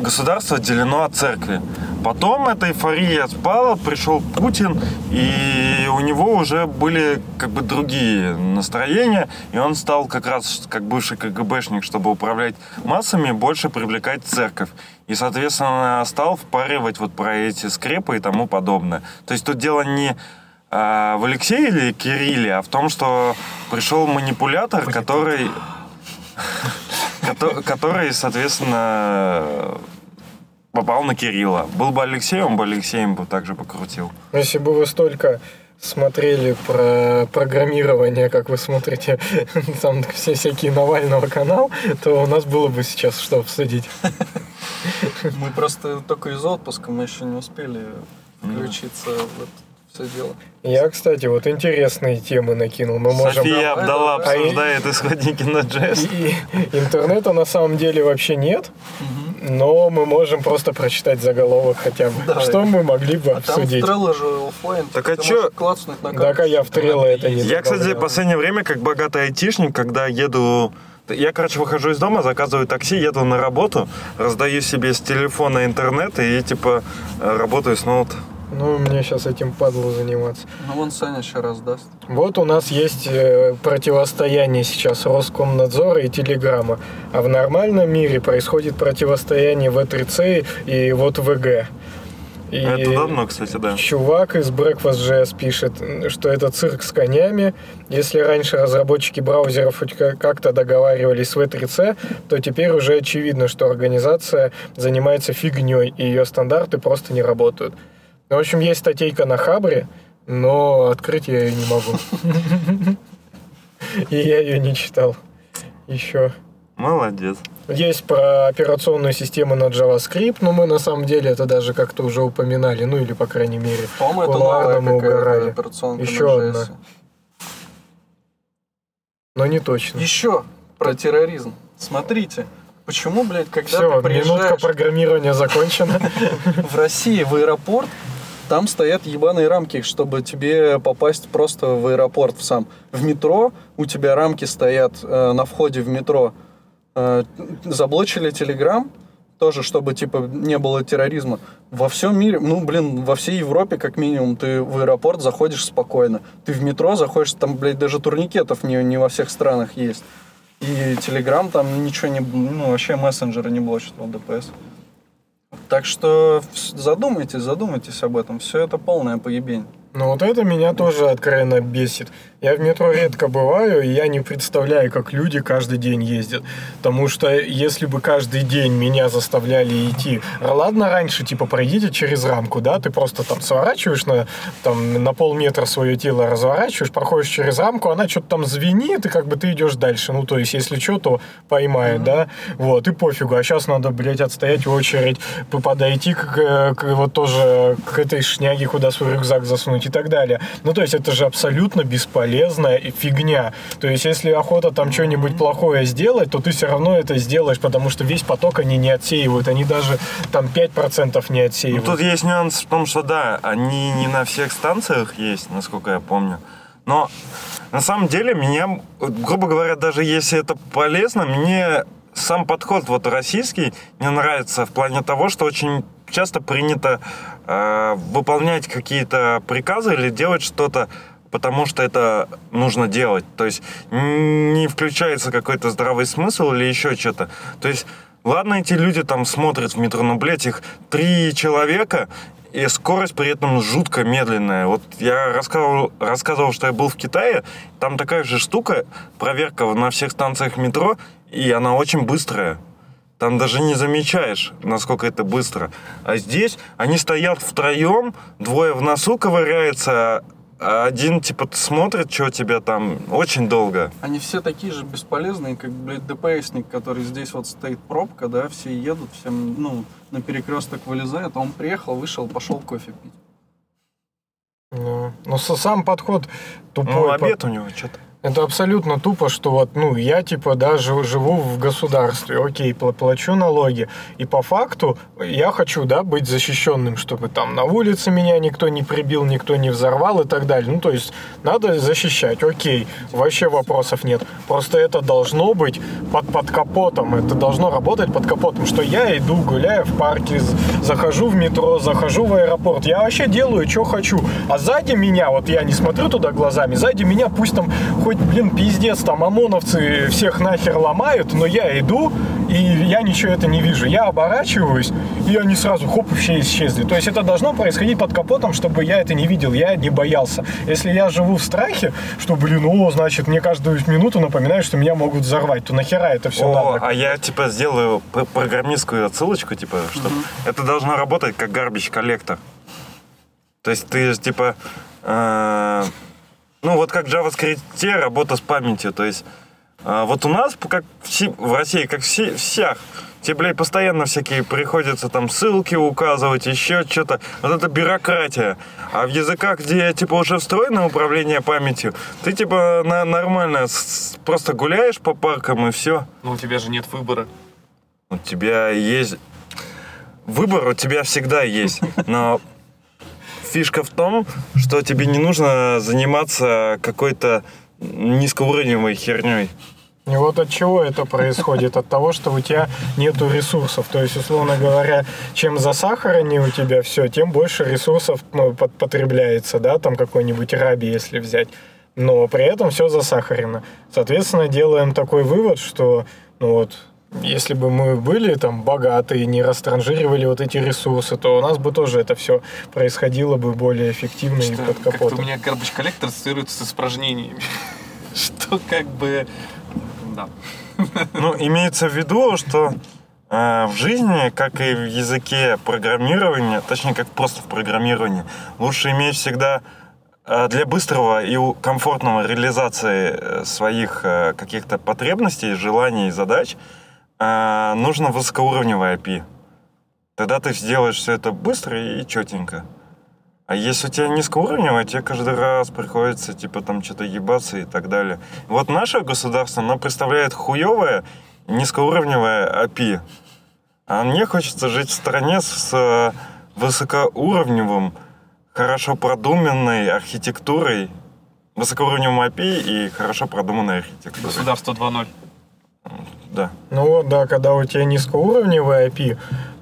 государство отделено от церкви. Потом эта эйфория спала, пришел Путин, и у него уже были как бы другие настроения, и он стал как раз как бывший КГБшник, чтобы управлять массами, больше привлекать церковь. И, соответственно, стал впаривать вот про эти скрепы и тому подобное. То есть тут дело не в Алексее или Кирилле, а в том, что пришел манипулятор, который, кото- который, соответственно, попал на Кирилла. Был бы Алексей, он бы Алексеем бы также покрутил. Если бы вы столько смотрели про программирование, как вы смотрите там все всякие Навального канал, то у нас было бы сейчас что обсудить. Мы просто только из отпуска, мы еще не успели включиться в это все дело. Я, кстати, вот интересные темы накинул. Мы можем... София Абдала давай. обсуждает исходники на JS. И- и интернета на самом деле вообще нет, но мы можем просто прочитать заголовок хотя бы. Давай. Что мы могли бы А там обсудить? Trello же оффлайн. Так а клацнуть на Так, а я в Trello это не Я, кстати, в последнее время, как богатый айтишник, когда еду... Я, короче, выхожу из дома, заказываю такси, еду на работу, раздаю себе с телефона интернет и, типа, работаю с ноута. Ну, мне сейчас этим падло заниматься. Ну, вон Саня еще раз даст. Вот у нас есть э, противостояние сейчас Роскомнадзора и Телеграма. А в нормальном мире происходит противостояние В3C и вот ВГ. И Это давно, кстати, да. Чувак из Breakfast.js пишет, что это цирк с конями. Если раньше разработчики браузеров хоть как-то договаривались с V3C, то теперь уже очевидно, что организация занимается фигней, и ее стандарты просто не работают. Ну, В общем, есть статейка на Хабре, но открыть я ее не могу. И я ее не читал еще. Молодец. Есть про операционную систему на JavaScript, но мы на самом деле это даже как-то уже упоминали, ну или по крайней мере. По-моему, это новая мы угорали. операционка Еще на одна. Но не точно. Еще про терроризм. Смотрите, почему, блядь, когда Все, ты минутка приезжаешь программирования закончена. в России в аэропорт, там стоят ебаные рамки, чтобы тебе попасть просто в аэропорт сам. В метро у тебя рамки стоят э, на входе в метро. Э, заблочили Телеграм, тоже, чтобы, типа, не было терроризма. Во всем мире, ну, блин, во всей Европе, как минимум, ты в аэропорт заходишь спокойно. Ты в метро заходишь, там, блядь, даже турникетов не, не во всех странах есть. И Телеграм там ничего не... Ну, вообще мессенджеры не блочат в ДПС. Так что задумайтесь, задумайтесь об этом. Все это полная поебень. Ну вот это меня тоже откровенно бесит. Я в метро редко бываю, и я не представляю, как люди каждый день ездят. Потому что если бы каждый день меня заставляли идти... Ладно, раньше, типа, пройдите через рамку, да, ты просто там сворачиваешь на, там, на полметра свое тело, разворачиваешь, проходишь через рамку, она что-то там звенит, и как бы ты идешь дальше. Ну, то есть, если что, то поймают, да, вот, и пофигу. А сейчас надо, блядь, отстоять в очередь, подойти к, к- вот тоже к этой шняге, куда свой рюкзак засунуть и так далее. Ну, то есть, это же абсолютно бесполезная и фигня. То есть, если охота там что-нибудь плохое сделать, то ты все равно это сделаешь, потому что весь поток они не отсеивают. Они даже там 5% не Ну, отсеивают. тут есть нюанс в том, что да, они не на всех станциях есть, насколько я помню. Но на самом деле меня, грубо говоря, даже если это полезно, мне сам подход вот российский не нравится в плане того, что очень часто принято э, выполнять какие-то приказы или делать что-то потому что это нужно делать. То есть не включается какой-то здравый смысл или еще что-то. То есть, ладно, эти люди там смотрят в метро, но, блядь, их три человека, и скорость при этом жутко медленная. Вот я рассказывал, рассказывал, что я был в Китае, там такая же штука, проверка на всех станциях метро, и она очень быстрая. Там даже не замечаешь, насколько это быстро. А здесь они стоят втроем, двое в носу ковыряются, один, типа, смотрит, что у тебя там очень долго. Они все такие же бесполезные, как, блядь, ДПСник, который здесь вот стоит пробка, да, все едут, всем, ну, на перекресток вылезают, а он приехал, вышел, пошел кофе пить. Ну, ну, со- сам подход тупой. Ну, по- обед у него что-то. Это абсолютно тупо, что вот, ну, я типа, да, жи- живу в государстве, окей, пла- плачу налоги, и по факту я хочу, да, быть защищенным, чтобы там на улице меня никто не прибил, никто не взорвал и так далее. Ну, то есть надо защищать, окей, вообще вопросов нет. Просто это должно быть под, под капотом, это должно работать под капотом, что я иду, гуляю в парке, захожу в метро, захожу в аэропорт, я вообще делаю, что хочу, а сзади меня, вот я не смотрю туда глазами, сзади меня пусть там хоть, блин, пиздец, там ОМОНовцы всех нахер ломают, но я иду, и я ничего это не вижу. Я оборачиваюсь, и они сразу хоп, все исчезли. То есть это должно происходить под капотом, чтобы я это не видел, я не боялся. Если я живу в страхе, что, блин, о, значит, мне каждую минуту напоминают, что меня могут взорвать, то нахера это все О, надо? а я, типа, сделаю программистскую отсылочку, типа, что это должно работать как garbage коллектор. То есть ты, типа, э, ну, вот как в JavaScript работа с памятью. То есть э, вот у нас, как в, Си- в России, как все, всех, тебе, постоянно всякие приходится там ссылки указывать, еще что-то. Вот это бюрократия. А в языках, где, типа, уже встроено управление памятью, ты, типа, на, нормально с- просто гуляешь по паркам и все. Ну, у тебя же нет выбора. У тебя есть... Выбор у тебя всегда есть, но фишка в том, что тебе не нужно заниматься какой-то низкоуровневой херней. И вот от чего это происходит? От того, что у тебя нету ресурсов. То есть, условно говоря, чем засахареннее у тебя все, тем больше ресурсов ну, потребляется, да, там какой-нибудь раби, если взять. Но при этом все засахарено. Соответственно, делаем такой вывод, что, ну вот, если бы мы были там богатые, не растранжиривали вот эти ресурсы, то у нас бы тоже это все происходило бы более эффективно и Что под Как-то у капотом. меня garbage коллектор ассоциируется с испражнениями. Что как бы... Да. Ну, имеется в виду, что э, в жизни, как и в языке программирования, точнее, как просто в программировании, лучше иметь всегда э, для быстрого и комфортного реализации э, своих каких-то потребностей, желаний, задач, э, нужно высокоуровневое API. Тогда ты сделаешь все это быстро и четенько. А если у тебя низкоуровневое, тебе каждый раз приходится, типа, там что-то ебаться и так далее. Вот наше государство, оно представляет хуевое низкоуровневое API. А мне хочется жить в стране с э, высокоуровневым, хорошо продуманной архитектурой, высокоуровневым API и хорошо продуманной архитектурой. Государство 2.0. Да. Ну вот, да, когда у тебя низкоуровневый IP,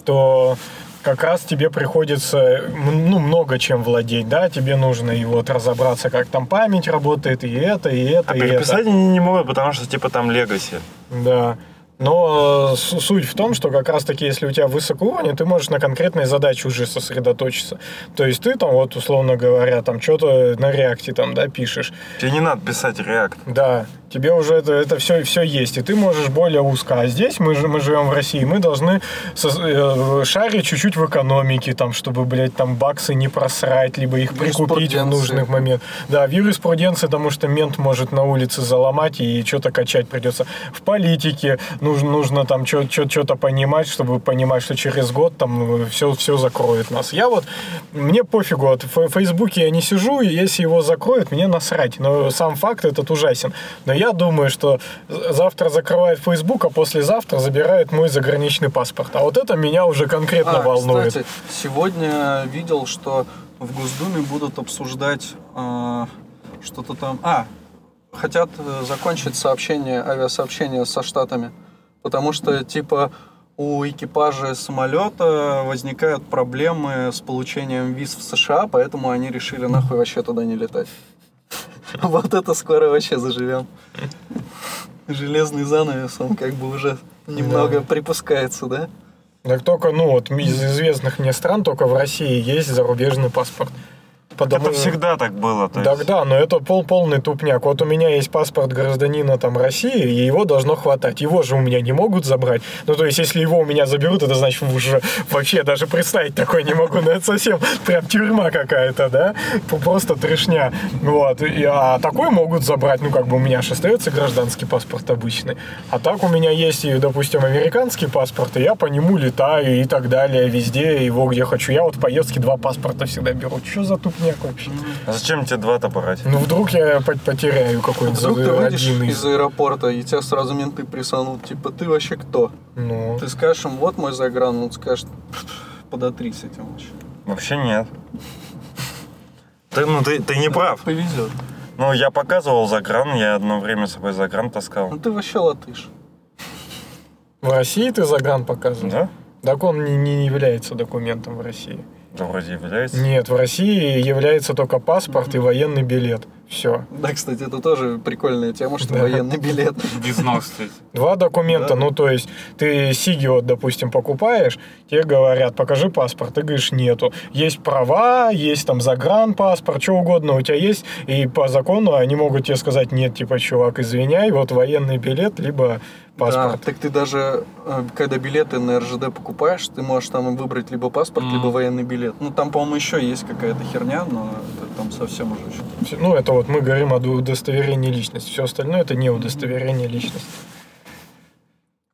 то как раз тебе приходится ну, много чем владеть, да, тебе нужно и вот разобраться, как там память работает, и это, и это, А и переписать это. они не могут, потому что, типа, там легаси. Да. Но э, суть в том, что как раз таки, если у тебя высокий уровень, ты можешь на конкретной задаче уже сосредоточиться. То есть ты там, вот, условно говоря, там что-то на реакте там, да, пишешь. Тебе не надо писать React. Да, тебе уже это, это все, все есть, и ты можешь более узко. А здесь мы, же- мы живем в России, мы должны со- э, шарить чуть-чуть в экономике, там, чтобы, блядь, там баксы не просрать, либо их прикупить в нужных моментах. Да, в юриспруденции, потому что мент может на улице заломать и что-то качать придется. В политике нужно, нужно там что-то понимать, чтобы понимать, что через год там все, все закроет нас. Я вот, мне пофигу, вот в Фейсбуке я не сижу, и если его закроют, мне насрать. Но сам факт этот ужасен. Но я думаю, что завтра закрывает Facebook, а послезавтра забирает мой заграничный паспорт. А вот это меня уже конкретно А, волнует. кстати, сегодня видел, что в Госдуме будут обсуждать э, что-то там. А, хотят э, закончить сообщение, авиасообщение со Штатами. Потому что, типа, у экипажа самолета возникают проблемы с получением виз в США, поэтому они решили нахуй вообще туда не летать. Вот это скоро вообще заживем. Железный занавес, он как бы уже немного припускается, да? Так только, ну вот, из известных мне стран только в России есть зарубежный паспорт. Потому- Это всегда так было. то есть. да, но это пол, полный тупняк. Вот у меня есть паспорт гражданина там России, и его должно хватать. Его же у меня не могут забрать. Ну, то есть, если его у меня заберут, это значит уже вообще даже представить такое не могу. Ну, это совсем прям тюрьма какая-то, да? Просто трешня. Вот. И, а такой могут забрать, ну, как бы у меня же остается гражданский паспорт обычный. А так у меня есть, и, допустим, американский паспорт, и я по нему летаю и так далее, везде, его где хочу. Я вот в поездке два паспорта всегда беру. Что за тупняк вообще? А зачем тебе два-то брать? Ну, вдруг я по- потеряю какой-то Вдруг ты выйдешь один из из... аэропорта, и тебя сразу менты присанут. Типа, ты вообще кто? Ну, Ты скажешь им, вот мой загран, он скажет, подотри с этим вообще. Вообще нет. Ты, ну, ты, ты не прав. Повезет. Ну, я показывал загран, я одно время с собой загран таскал. Ну ты вообще латыш. в России ты загран показывал? Да? Так он не, не является документом в России. Вроде является. Нет, в России является только паспорт и военный билет. Все. Да, кстати, это тоже прикольная тема, что Да. военный билет. Без ног, кстати. Два документа, Да. ну то есть ты Сиги вот, допустим, покупаешь, тебе говорят, покажи паспорт, ты говоришь, нету. Есть права, есть там загранпаспорт, что угодно у тебя есть, и по закону они могут тебе сказать, нет, типа, чувак, извиняй, вот военный билет, либо Да, паспорт. так ты даже, э, когда билеты на РЖД покупаешь, ты можешь там выбрать либо паспорт, Мгм. либо военный билет. Ну, там, по-моему, еще есть какая-то херня, но это там совсем уже Ну, это вот мы говорим о удостоверении личности. Все остальное это не удостоверение личности.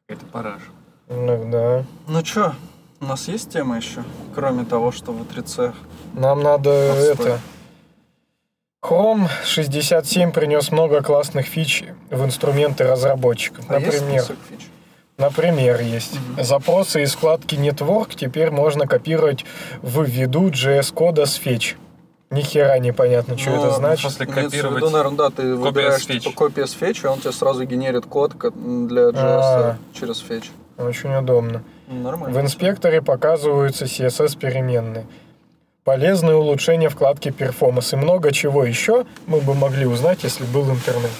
Это параж. Ну, да. Ну чё, у нас есть тема еще, кроме того, что в 3 Нам надо Отстой. это... Chrome 67 принес много классных фич в инструменты разработчиков. А есть Например, список фич? например, есть запросы из вкладки Network теперь можно копировать в виду JS кода с фетч. Ни хера непонятно, что Ну, это значит. в копировать виду, наверное, да, ты выбираешь типа копия с фетч, и он тебе сразу генерит код ко- для JS А. через фетч. Очень удобно. Ну, Нормально. В инспекторе показываются CSS-переменные. Полезные улучшения вкладки Performance и много чего еще мы бы могли узнать, если был интернет.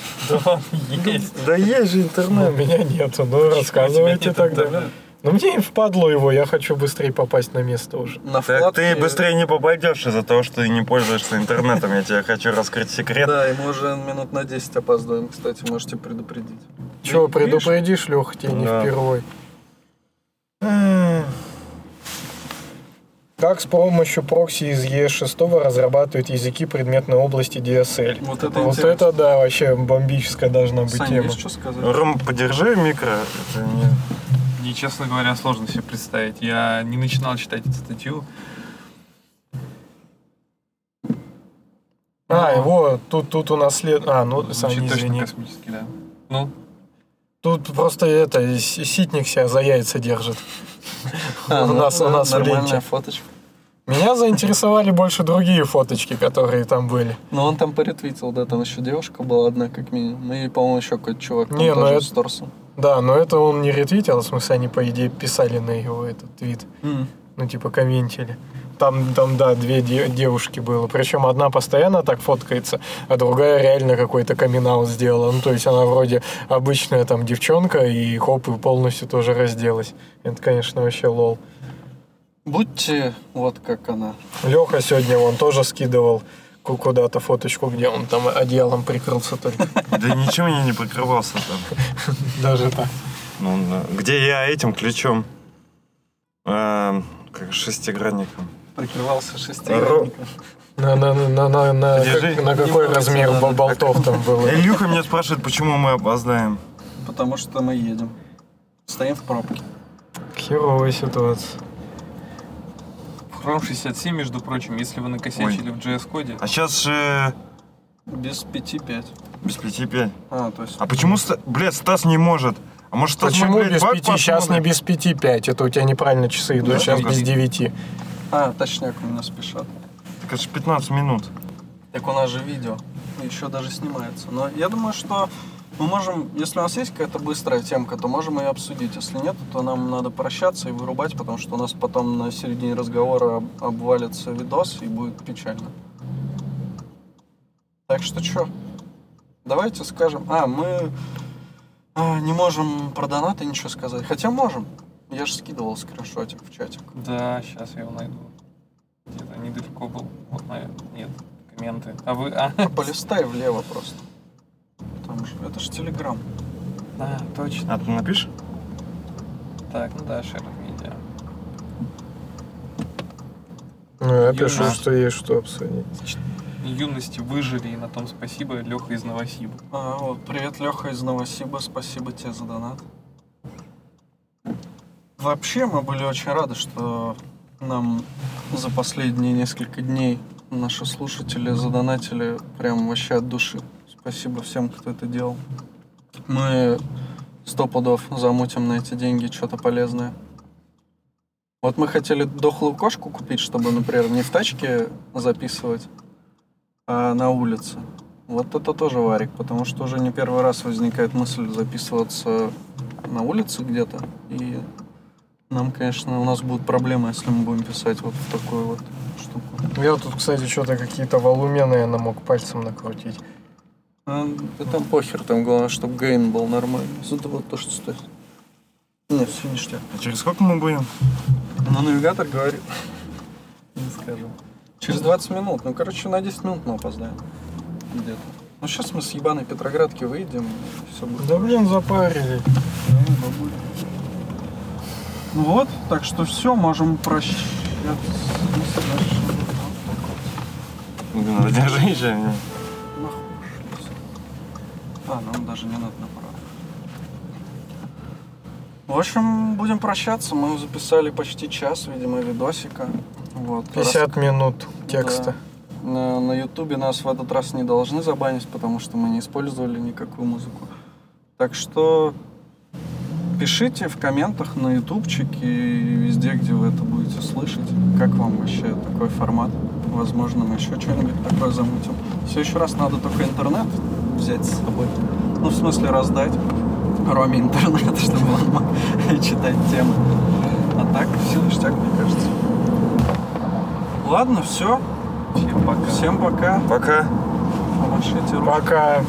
Да, есть. Да есть же интернет. У меня нету, ну рассказывайте тогда. Интернета? Ну мне впадло его, я хочу быстрее попасть на место уже. На Так вкладке... ты быстрее не попадешь из-за того, что ты не пользуешься интернетом. Я тебе хочу раскрыть секрет. Да, и мы уже минут на 10 опаздываем, кстати, можете предупредить. Че, Видишь? предупредишь, Леха, тебе не впервой. Как с помощью прокси из ES6 разрабатывают языки предметной области DSL? Вот это Вот интересно. это, да, вообще бомбическая должна быть Саня, тема. есть что сказать? Ром, подержи микро. Это не... Мне, честно говоря, сложно себе представить. Я не начинал читать эту статью. А, его тут, тут у нас след... А, ну, Звучит точно извини. космический, да. Ну, Тут просто это, ситник себя за яйца держит. А, у ну, нас, у да, нас в ленте. фоточка. Меня заинтересовали больше другие фоточки, которые там были. Ну, он там поретвитил, да, там еще девушка была одна, как минимум. Ну, и, по-моему, еще какой-то чувак там Не, ну тоже это- с торсом. Да, но это он не ретвитил, в смысле они, по идее, писали на его этот твит. М. Ну, типа, комментили. Там, там, да, две де- девушки было. Причем одна постоянно так фоткается, а другая реально какой-то камин сделала. Ну, то есть она вроде обычная там девчонка, и хоп, и полностью тоже разделась. Это, конечно, вообще лол. Будьте вот как она. Леха сегодня он тоже скидывал куда-то фоточку, где он там одеялом прикрылся только. Да ничего я не прикрывался там. Даже так. Ну, да. Где я этим ключом? Эм, как шестигранником. Прикрывался шестигранником. На, на, на, на, на, как- на какой Не размер надо. бол- болтов там было? Илюха меня спрашивает, почему мы опоздаем. Потому что мы едем. Стоим в пробке. Херовая ситуация. Chrome 67, между прочим, если вы накосячили в JS-коде, А сейчас же Без 5-5. без пяти пять. А, то есть... А почему, Ста- блядь, Стас не может? А может, Стас Почему мы, блядь, без баг пяти? Сейчас не без пяти пять. Это у тебя неправильно часы идут. Да, Сейчас без без девяти. А, точняк, у меня спешат. Так это же 15 минут. Так у нас же видео. Еще даже снимается. Но я думаю, что мы можем, если у нас есть какая-то быстрая темка, то можем ее обсудить. Если нет, то нам надо прощаться и вырубать, потому что у нас потом на середине разговора об- обвалится видос и будет печально. Так что что? Давайте скажем. А, мы а, не можем про донаты ничего сказать. Хотя можем. Я же скидывал скриншотик в чатик. да, сейчас я его найду. Где-то не недалеко был. Вот, наверное, нет, комменты. А вы... А, Полистай влево просто. Же, это же Телеграм. а, точно. А ты напишешь? Так, ну да, шер видео. Ну, я пишу, что есть что обсудить. Юности выжили, и на том спасибо, Леха из Новосиба. А, вот, привет, Леха из Новосиба, спасибо тебе за донат. Вообще, мы были очень рады, что нам за последние несколько дней наши слушатели задонатили прям вообще от души. Спасибо всем, кто это делал. Мы сто пудов замутим на эти деньги что-то полезное. Вот мы хотели дохлую кошку купить, чтобы, например, не в тачке записывать, а на улице. Вот это тоже варик, потому что уже не первый раз возникает мысль записываться на улице где-то. И нам, конечно, у нас будут проблемы, если мы будем писать вот в такую вот штуку. Я тут, кстати, что-то какие-то валумены я мог пальцем накрутить. А, да там похер, там главное, чтобы гейн был нормальный. Зато вот то, что стоит. Нет, все ништяк. А через сколько мы будем? Но навигатор говорит. Не скажу. Через 20 минут. Ну, короче, на 10 минут мы опоздаем. Где-то. Ну, сейчас мы с ебаной Петроградки выйдем, и все будет. Да блин, запарили. Ну вот, так что все, можем прощаться. Блин, задержи меня. Нахуй шлись. А, нам даже не надо направо. В общем, будем прощаться. Мы записали почти час, видимо, видосика. Вот. 50 минут текста. Да. На, на Ютубе нас в этот раз не должны забанить, потому что мы не использовали никакую музыку. Так что пишите в комментах на ютубчике и везде, где вы это будете слышать, как вам вообще такой формат. Возможно, мы еще что-нибудь такое замутим. Все еще раз надо только интернет взять с собой. Ну, в смысле, раздать Роме интернет, чтобы он мог читать темы. А так, все ништяк, мне кажется. Ладно, все. Всем пока. Всем пока. Пока. Помашите ручкой. Пока.